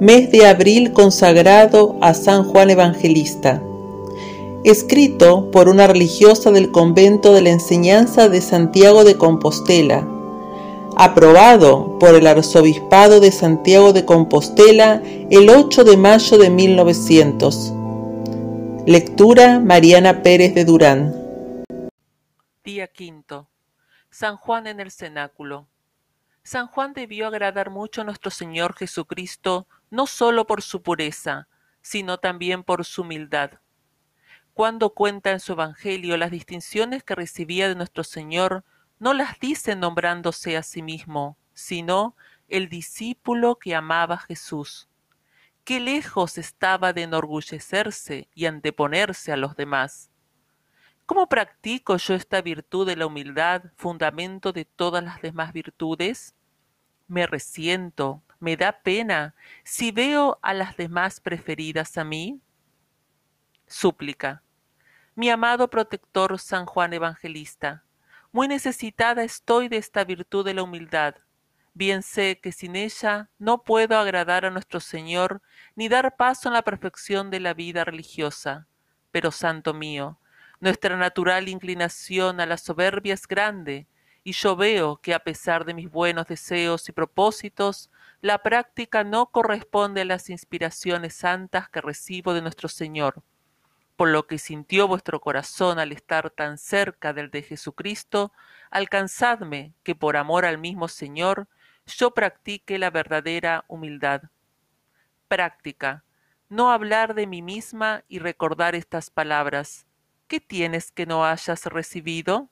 mes de abril consagrado a San Juan Evangelista. Escrito por una religiosa del convento de la enseñanza de Santiago de Compostela. Aprobado por el Arzobispado de Santiago de Compostela el 8 de mayo de 1900. Lectura Mariana Pérez de Durán. Día quinto. San Juan en el cenáculo. San Juan debió agradar mucho a nuestro Señor Jesucristo, no sólo por su pureza, sino también por su humildad. Cuando cuenta en su Evangelio las distinciones que recibía de nuestro Señor, no las dice nombrándose a sí mismo, sino el discípulo que amaba a Jesús. Qué lejos estaba de enorgullecerse y anteponerse a los demás. ¿Cómo practico yo esta virtud de la humildad, fundamento de todas las demás virtudes? me resiento, me da pena si veo a las demás preferidas a mí? Súplica. Mi amado protector San Juan Evangelista, muy necesitada estoy de esta virtud de la humildad. Bien sé que sin ella no puedo agradar a nuestro Señor ni dar paso en la perfección de la vida religiosa. Pero, Santo mío, nuestra natural inclinación a la soberbia es grande, y yo veo que a pesar de mis buenos deseos y propósitos, la práctica no corresponde a las inspiraciones santas que recibo de nuestro Señor. Por lo que sintió vuestro corazón al estar tan cerca del de Jesucristo, alcanzadme que por amor al mismo Señor yo practique la verdadera humildad. Práctica. No hablar de mí misma y recordar estas palabras. ¿Qué tienes que no hayas recibido?